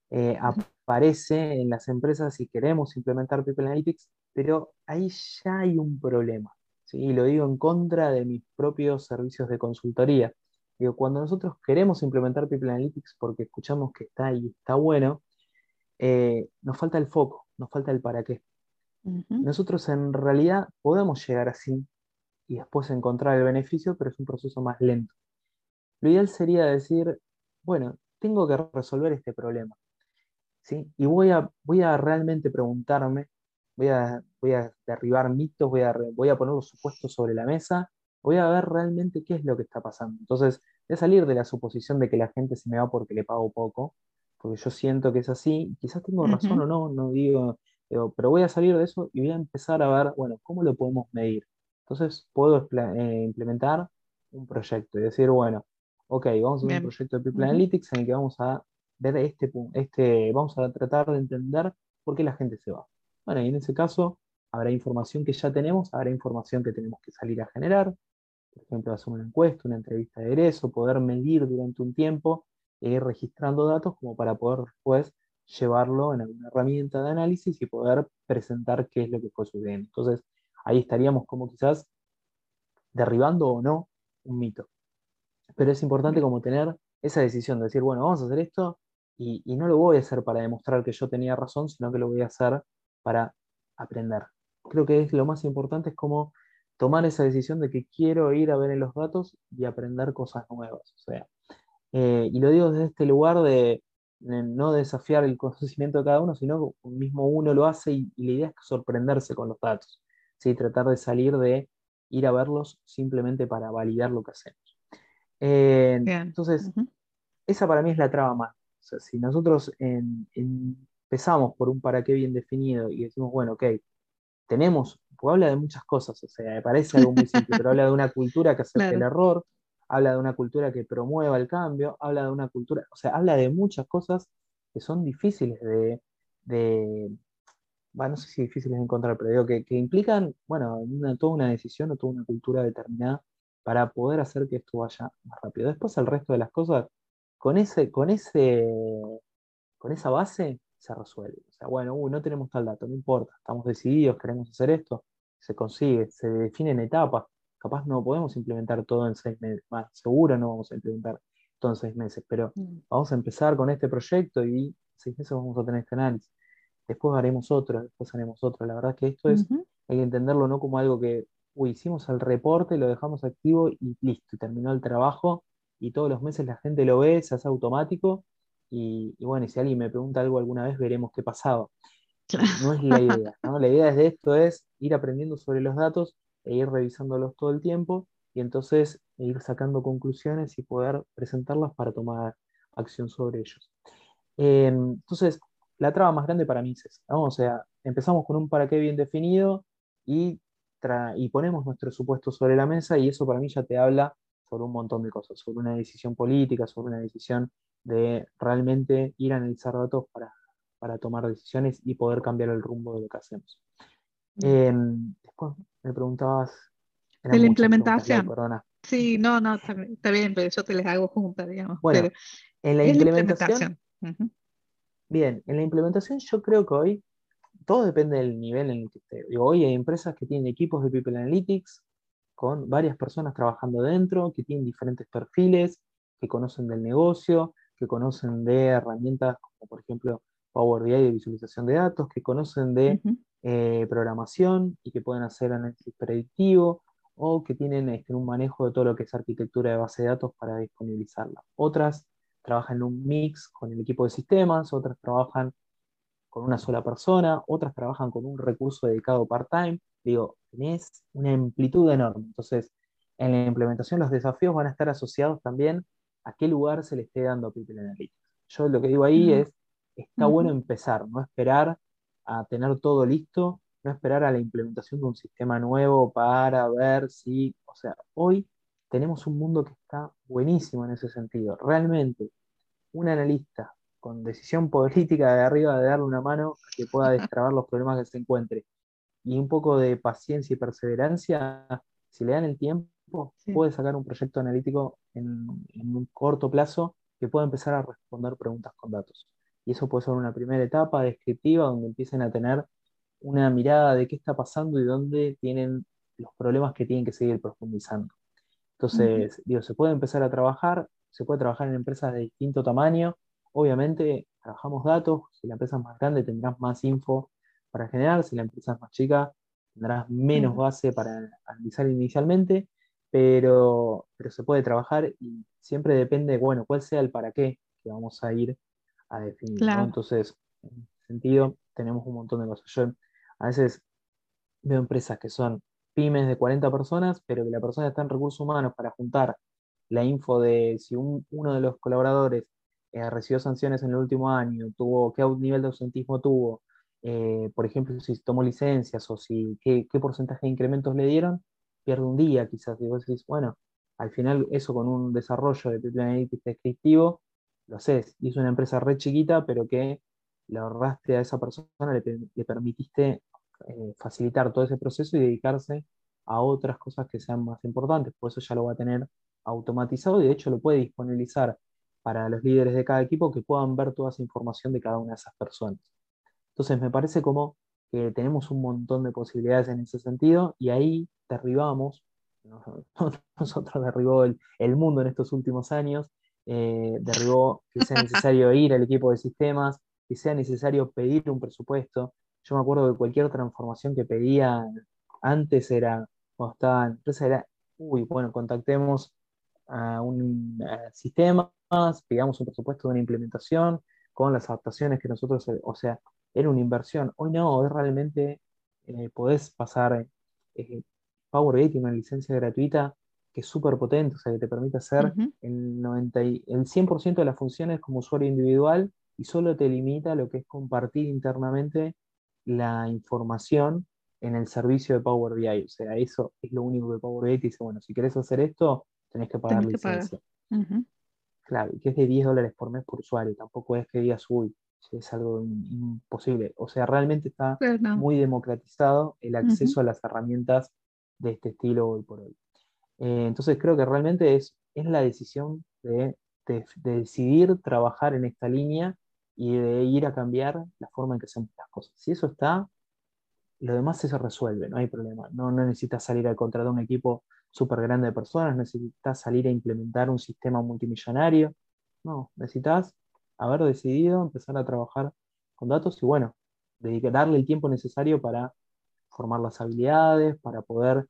eh, aparece en las empresas si queremos implementar People Analytics, pero ahí ya hay un problema. ¿sí? Y lo digo en contra de mis propios servicios de consultoría. Digo, cuando nosotros queremos implementar People Analytics porque escuchamos que está ahí, está bueno, eh, nos falta el foco, nos falta el para qué. Nosotros en realidad podemos llegar así y después encontrar el beneficio, pero es un proceso más lento. Lo ideal sería decir, bueno, tengo que resolver este problema. ¿sí? Y voy a, voy a realmente preguntarme, voy a, voy a derribar mitos, voy a, voy a poner los supuestos sobre la mesa, voy a ver realmente qué es lo que está pasando. Entonces, voy a salir de la suposición de que la gente se me va porque le pago poco, porque yo siento que es así, quizás tengo razón o no, no digo, pero voy a salir de eso y voy a empezar a ver, bueno, ¿cómo lo podemos medir? Entonces, puedo eh, implementar un proyecto y decir, bueno, ok, vamos a hacer un proyecto de People Analytics en el que vamos a ver este, este, vamos a tratar de entender por qué la gente se va. Bueno, y en ese caso habrá información que ya tenemos, habrá información que tenemos que salir a generar, por ejemplo, hacer una encuesta, una entrevista de egreso, poder medir durante un tiempo e ir registrando datos como para poder después llevarlo en alguna herramienta de análisis y poder presentar qué es lo que fue sucediendo. Entonces, ahí estaríamos como quizás derribando o no un mito pero es importante como tener esa decisión de decir, bueno, vamos a hacer esto y, no lo voy a hacer para demostrar que yo tenía razón, sino que lo voy a hacer para aprender. Creo que es lo más importante es como tomar esa decisión de que quiero ir a ver en los datos y aprender cosas nuevas. O sea, eh, y lo digo desde este lugar de, no desafiar el conocimiento de cada uno, sino que mismo uno lo hace y, la idea es sorprenderse con los datos. ¿sí? Tratar de salir de ir a verlos simplemente para validar lo que hacemos. Eh, entonces, esa para mí es la traba más. O sea, si nosotros empezamos por un para qué bien definido y decimos, bueno, ok, tenemos, pues habla de muchas cosas, o sea, me parece algo muy simple, pero habla de una cultura que acepte el error, habla de una cultura que promueva el cambio, habla de una cultura, o sea, habla de muchas cosas que son difíciles de, de no sé si difíciles de encontrar, pero digo que, implican, bueno, toda una decisión o toda una cultura determinada para poder hacer que esto vaya más rápido. Después el resto de las cosas, con, ese, con, ese, con esa base se resuelve. O sea, bueno, no tenemos tal dato, no importa, estamos decididos, queremos hacer esto, se consigue, se definen etapas. Capaz no podemos implementar todo en seis meses, más seguro no vamos a implementar todo en seis meses, pero mm. vamos a empezar con este proyecto y en seis meses vamos a tener este análisis. Después haremos otro, después haremos otro. La verdad que esto es, hay que entenderlo no como algo que uy, hicimos el reporte, lo dejamos activo y listo, terminó el trabajo y todos los meses la gente lo ve, se hace automático y, bueno, si alguien me pregunta algo alguna vez, veremos qué pasaba. No es la idea. La idea de esto es ir aprendiendo sobre los datos e ir revisándolos todo el tiempo y entonces ir sacando conclusiones y poder presentarlas para tomar acción sobre ellos. Em, entonces, la traba más grande para mí es O sea, empezamos con un para qué bien definido y y ponemos nuestro supuesto sobre la mesa y eso para mí ya te habla sobre un montón de cosas, sobre una decisión política, sobre una decisión de realmente ir a analizar datos para, para tomar decisiones y poder cambiar el rumbo de lo que hacemos. Em, después me preguntabas... De la implementación. Sí, no, no, está, bien, pero yo te les hago juntas, digamos. Bueno, en la implementación... Bien, en la implementación yo creo que hoy todo depende del nivel en el que esté. hoy hay empresas que tienen equipos de People Analytics con varias personas trabajando dentro, que tienen diferentes perfiles, que conocen del negocio, que conocen de herramientas como por ejemplo Power BI de visualización de datos, que conocen de eh, programación y que pueden hacer análisis predictivo o que tienen este, un manejo de todo lo que es arquitectura de base de datos para disponibilizarla. Otras trabajan en un mix con el equipo de sistemas, otras trabajan con una sola persona, otras trabajan con un recurso dedicado part-time. Digo, tenés una amplitud enorme. Entonces, en la implementación los desafíos van a estar asociados también a qué lugar se le esté dando a People Analytics. Yo lo que digo ahí es, está bueno empezar, no esperar a tener todo listo, no esperar a la implementación de un sistema nuevo para ver si, o sea, hoy tenemos un mundo que está buenísimo en ese sentido. Realmente, un analista con decisión política de arriba de darle una mano a que pueda destrabar los problemas que se encuentre y un poco de paciencia y perseverancia, si le dan el tiempo, puede sacar un proyecto analítico en, un corto plazo que pueda empezar a responder preguntas con datos. Y eso puede ser una primera etapa descriptiva donde empiecen a tener una mirada de qué está pasando y dónde tienen los problemas que tienen que seguir profundizando. Entonces, digo, se puede empezar a trabajar, se puede trabajar en empresas de distinto tamaño. Obviamente, trabajamos datos, si la empresa es más grande tendrás más info para generar, si la empresa es más chica tendrás menos base para analizar inicialmente, pero, pero se puede trabajar y siempre depende, bueno, cuál sea el para qué que vamos a ir a definir. Entonces, en ese sentido, tenemos un montón de cosas. Yo a veces veo empresas que son pymes de 40 personas, pero que la persona está en recursos humanos para juntar la info de si uno de los colaboradores eh, recibió sanciones en el último año, tuvo, qué nivel de ausentismo tuvo, eh, por ejemplo, si tomó licencias o si qué, porcentaje de incrementos le dieron, pierde un día quizás. Y vos decís, bueno, al final eso con un desarrollo de Analytics descriptivo, lo haces. Y es una empresa re chiquita, pero que le ahorraste a esa persona, le permitiste eh, facilitar todo ese proceso y dedicarse a otras cosas que sean más importantes. Por eso ya lo va a tener automatizado y de hecho lo puede disponibilizar para los líderes de cada equipo que puedan ver toda esa información de cada una de esas personas. Entonces me parece como que tenemos un montón de posibilidades en ese sentido y ahí derribamos, nosotros derribó el, mundo en estos últimos años, eh, derribó que sea necesario ir al equipo de sistemas, que sea necesario pedir un presupuesto, yo me acuerdo que cualquier transformación que pedía antes era, cuando estaba en empresa, era, uy, bueno, contactemos a un sistema, pidamos un presupuesto de una implementación con las adaptaciones que nosotros, o sea, era una inversión. Hoy no, hoy realmente eh, podés pasar eh, Power BI tiene una licencia gratuita que es súper potente, o sea, que te permite hacer el, 90 el 100% de las funciones como usuario individual y solo te limita lo que es compartir internamente la información en el servicio de Power BI. O sea, eso es lo único que Power BI te dice, bueno, si querés hacer esto, tenés que pagar licencia. Claro, que es de 10 dólares por mes por usuario. Tampoco es que digas, uy, es algo imposible. O sea, realmente está muy democratizado el acceso a las herramientas de este estilo hoy por hoy. Eh, entonces creo que realmente es, es la decisión de, de, decidir trabajar en esta línea y de ir a cambiar la forma en que hacemos las cosas. Si eso está, lo demás se resuelve, no hay problema. No, no necesitas salir a contratar un equipo súper grande de personas, necesitas salir a implementar un sistema multimillonario. No, necesitas haber decidido empezar a trabajar con datos y bueno, darle el tiempo necesario para formar las habilidades, para poder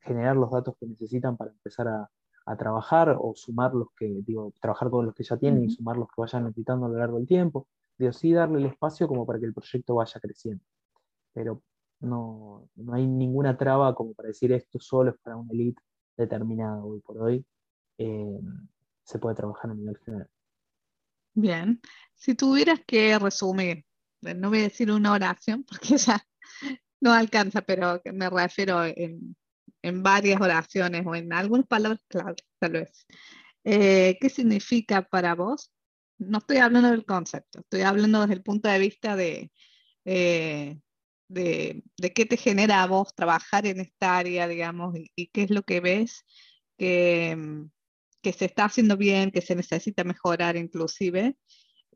generar los datos que necesitan para empezar a, a trabajar o sumar los que, digo, trabajar con los que ya tienen y sumar los que vayan necesitando a lo largo del tiempo. Digo, sí darle el espacio como para que el proyecto vaya creciendo. Pero no, no hay ninguna traba como para decir esto solo es para una elite determinada hoy por hoy. Eh, se puede trabajar a nivel general. Bien, si tuvieras que resumir, no voy a decir una oración porque ya no alcanza, pero me refiero en en varias oraciones o en algunas palabras clave, tal vez. Eh, ¿Qué significa para vos No estoy hablando del concepto, estoy hablando desde el punto de vista de, eh, de, qué te genera a vos trabajar en esta área, digamos, y, qué es lo que ves que, que, se está haciendo bien, que se necesita mejorar inclusive,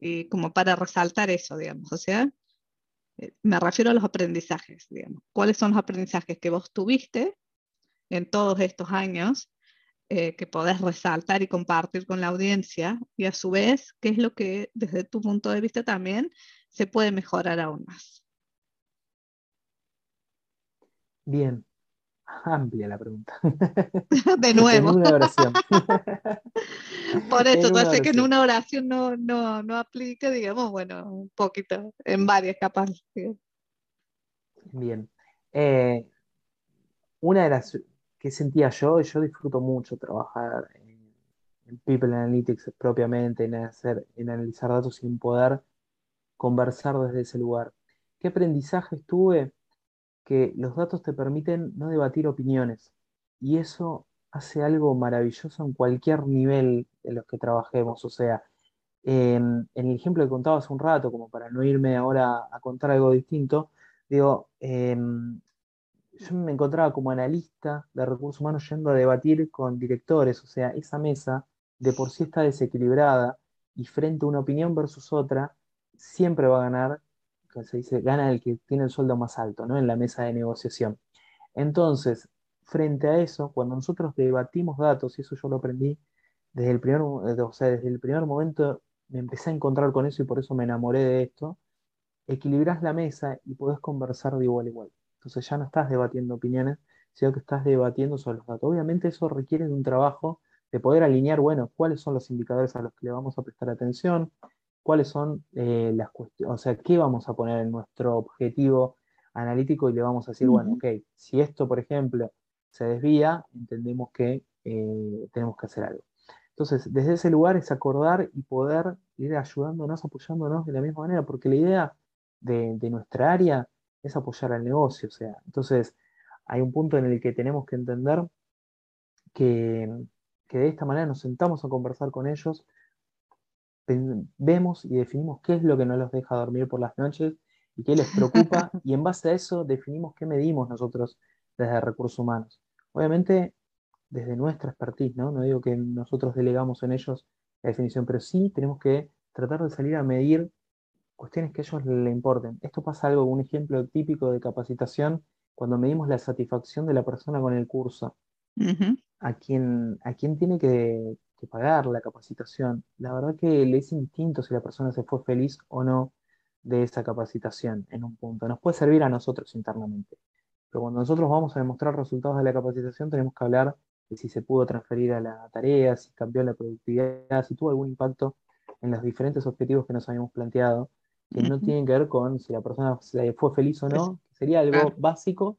y como para resaltar eso, digamos. O sea, eh, me refiero a los aprendizajes, digamos. ¿Cuáles son los aprendizajes que vos tuviste en todos estos años eh, que podés resaltar y compartir con la audiencia? Y a su vez, ¿qué es lo que desde tu punto de vista también se puede mejorar aún más? Bien, amplia la pregunta. De nuevo. en una oración. Por eso, hace que en una oración no, no, no aplica, digamos, bueno, un poquito, en varias capas. Bien. Eh, una de las que sentía yo, yo disfruto mucho trabajar en, People Analytics propiamente, en, hacer, en analizar datos sin poder conversar desde ese lugar. ¿Qué aprendizajes tuve? Que los datos te permiten no debatir opiniones y eso hace algo maravilloso en cualquier nivel de los que trabajemos. O sea, en, el ejemplo que contaba hace un rato, como para no irme ahora a contar algo distinto, digo, em, yo me encontraba como analista de recursos humanos yendo a debatir con directores, o sea, esa mesa de por sí está desequilibrada y frente a una opinión versus otra, siempre va a ganar, se dice, gana el que tiene el sueldo más alto, ¿no? En la mesa de negociación. Entonces, frente a eso, cuando nosotros debatimos datos, y eso yo lo aprendí desde el primer, o sea, desde el primer momento, me empecé a encontrar con eso y por eso me enamoré de esto, equilibras la mesa y podés conversar de igual a igual. Entonces ya no estás debatiendo opiniones, sino que estás debatiendo sobre los datos. Obviamente eso requiere de un trabajo de poder alinear, bueno, cuáles son los indicadores a los que le vamos a prestar atención, cuáles son eh, las cuestiones, o sea, qué vamos a poner en nuestro objetivo analítico y le vamos a decir, bueno, ok, si esto, por ejemplo, se desvía, entendemos que eh, tenemos que hacer algo. Entonces, desde ese lugar es acordar y poder ir ayudándonos, apoyándonos de la misma manera, porque la idea de, nuestra área es apoyar al negocio. O sea, entonces hay un punto en el que tenemos que entender que, de esta manera nos sentamos a conversar con ellos, vemos y definimos qué es lo que no los deja dormir por las noches y qué les preocupa, y en base a eso definimos qué medimos nosotros desde recursos humanos. Obviamente, desde nuestra expertise, ¿no? No digo que nosotros delegamos en ellos la definición, pero sí tenemos que tratar de salir a medir cuestiones que a ellos le importen. Esto pasa algo, un ejemplo típico de capacitación, cuando medimos la satisfacción de la persona con el curso. a, quien, a quién tiene que, que, pagar la capacitación. La verdad que le es indistinto si la persona se fue feliz o no de esa capacitación en un punto. Nos puede servir a nosotros internamente. Pero cuando nosotros vamos a demostrar resultados de la capacitación, tenemos que hablar de si se pudo transferir a la tarea, si cambió la productividad, si tuvo algún impacto en los diferentes objetivos que nos habíamos planteado, que no tienen que ver con si la persona fue feliz o no, sería algo básico,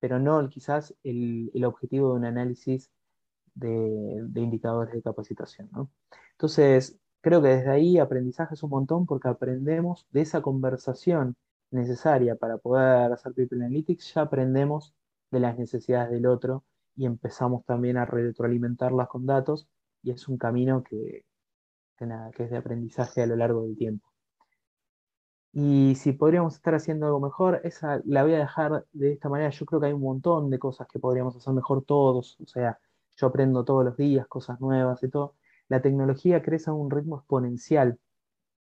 pero no quizás el, objetivo de un análisis de, indicadores de capacitación. Entonces, creo que desde ahí aprendizaje es un montón porque aprendemos de esa conversación necesaria para poder hacer People Analytics, ya aprendemos de las necesidades del otro y empezamos también a retroalimentarlas con datos y es un camino que, que es de aprendizaje a lo largo del tiempo. Y si podríamos estar haciendo algo mejor, esa la voy a dejar de esta manera. Yo creo que hay un montón de cosas que podríamos hacer mejor todos. O sea, yo aprendo todos los días cosas nuevas y todo. La tecnología crece a un ritmo exponencial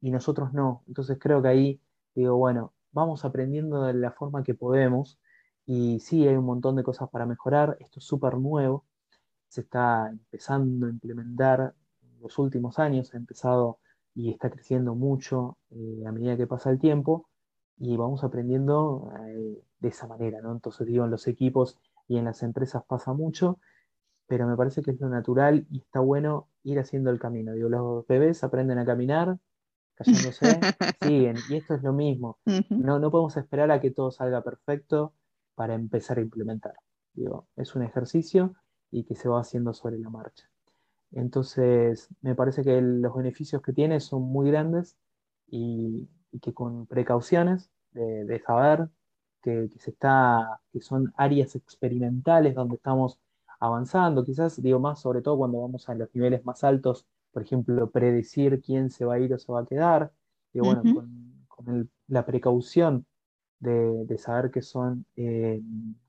y nosotros no. Entonces creo que ahí digo, bueno, vamos aprendiendo de la forma que podemos y sí, hay un montón de cosas para mejorar, esto es súper nuevo, se está empezando a implementar en los últimos años, ha empezado y está creciendo mucho eh, a medida que pasa el tiempo y vamos aprendiendo eh, de esa manera, ¿no? Entonces digo, en los equipos y en las empresas pasa mucho, pero me parece que es lo natural y está bueno ir haciendo el camino. Digo, los bebés aprenden a caminar, callándose, siguen. Y esto es lo mismo. no, no podemos esperar a que todo salga perfecto para empezar a implementar. Digo, es un ejercicio y que se va haciendo sobre la marcha. Entonces, me parece que los beneficios que tiene son muy grandes y, que con precauciones de, saber que, se está, que son áreas experimentales donde estamos avanzando, quizás digo más sobre todo cuando vamos a los niveles más altos por ejemplo, predecir quién se va a ir o se va a quedar, y bueno, con, la precaución de, saber que son eh,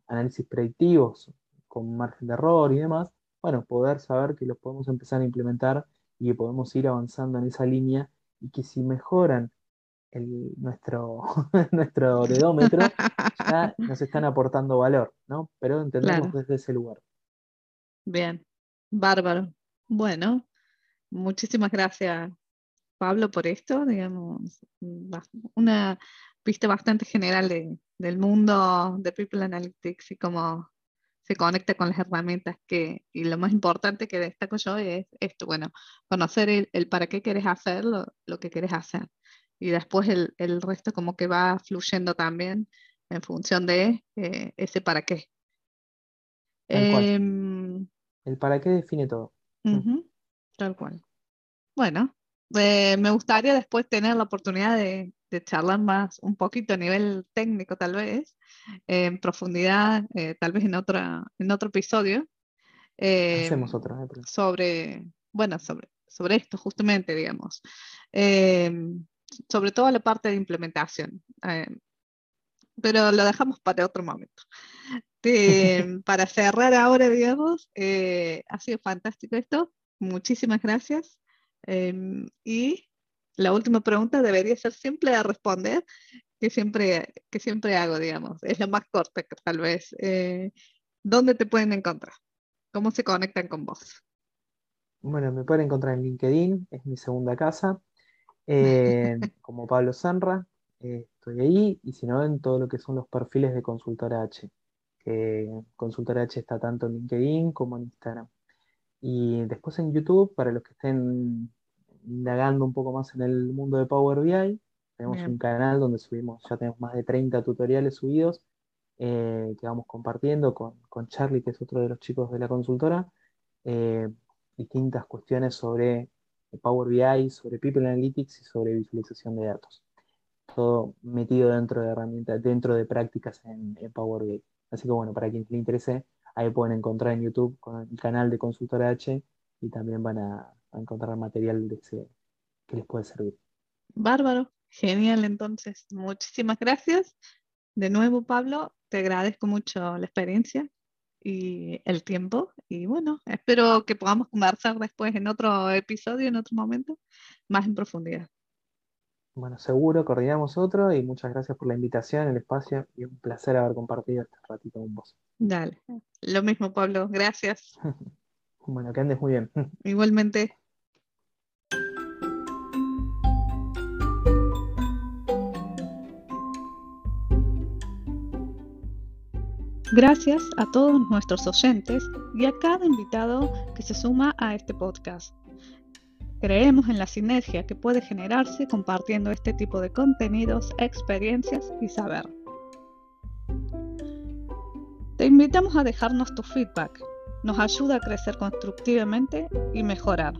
análisis predictivos con margen de error y demás, bueno, poder saber que los podemos empezar a implementar y que podemos ir avanzando en esa línea y que si mejoran el, nuestro, nuestro dedómetro, ya nos están aportando valor, ¿no? Pero entendemos desde ese lugar. Bien, bárbaro. Bueno, muchísimas gracias, Pablo, por esto, digamos, una vista bastante general del mundo de People Analytics y cómo se conecta con las herramientas que, y lo más importante que destaco yo es esto, bueno, conocer el, para qué quieres hacer lo, que quieres hacer. Y después el, resto como que va fluyendo también en función de eh, ese para qué. El para qué define todo. tal cual. Bueno, eh, me gustaría después tener la oportunidad de, de charlar más un poquito a nivel técnico tal vez, en profundidad, eh, tal vez en, otra, en otro episodio. Hacemos em, otra. Sobre, bueno, sobre, sobre esto justamente, digamos. Sobre todo la parte de implementación. Em, pero lo dejamos para otro momento. Para cerrar ahora, digamos, eh, ha sido fantástico esto. Muchísimas gracias. y la última pregunta debería ser simple de responder, que siempre, que siempre hago, digamos. Es la más corta, tal vez. Eh, ¿Dónde te pueden encontrar? ¿Cómo se conectan con vos? Bueno, me pueden encontrar en LinkedIn, es mi segunda casa, eh, como Pablo Sanra, eh, estoy ahí, y si no, en todo lo que son los perfiles de Consultora H. Consultora H está tanto en LinkedIn como en Instagram. Y después en YouTube, para los que estén indagando un poco más en el mundo de Power BI. Tenemos un canal donde subimos, ya tenemos más de 30 tutoriales subidos eh, que vamos compartiendo con, Charlie, que es otro de los chicos de la consultora, eh, distintas cuestiones sobre Power BI, sobre People Analytics y sobre visualización de datos. Todo metido dentro de herramientas, dentro de prácticas en, Power BI. Así que bueno, para quien le interese, ahí pueden encontrar en YouTube con el canal de Consultora H y también van a, encontrar material que les puede servir. Bárbaro, genial entonces. Muchísimas gracias. De nuevo, Pablo, te agradezco mucho la experiencia y el tiempo. Y bueno, espero que podamos conversar después en otro episodio, en otro momento, más en profundidad. Bueno, seguro, coordinamos otro y muchas gracias por la invitación, el espacio y un placer haber compartido este ratito con vos. Dale, lo mismo Pablo, gracias. bueno, que andes muy bien. Igualmente. Gracias a todos nuestros oyentes y a cada invitado que se suma a este podcast. Creemos en la sinergia que puede generarse compartiendo este tipo de contenidos, experiencias y saber. Te invitamos a dejarnos tu feedback. Nos ayuda a crecer constructivamente y mejorar.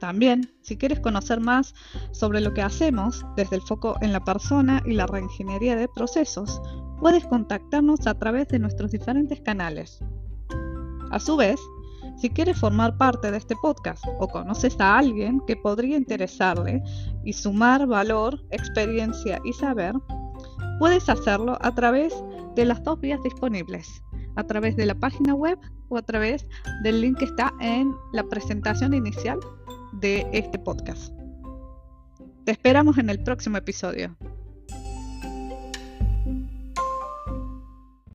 También, si quieres conocer más sobre lo que hacemos desde el foco en la persona y la reingeniería de procesos, puedes contactarnos a través de nuestros diferentes canales. A su vez, si quieres formar parte de este podcast o conoces a alguien que podría interesarle y sumar valor, experiencia y saber, puedes hacerlo a través de las dos vías disponibles, a través de la página web o a través del link que está en la presentación inicial de este podcast. Te esperamos en el próximo episodio.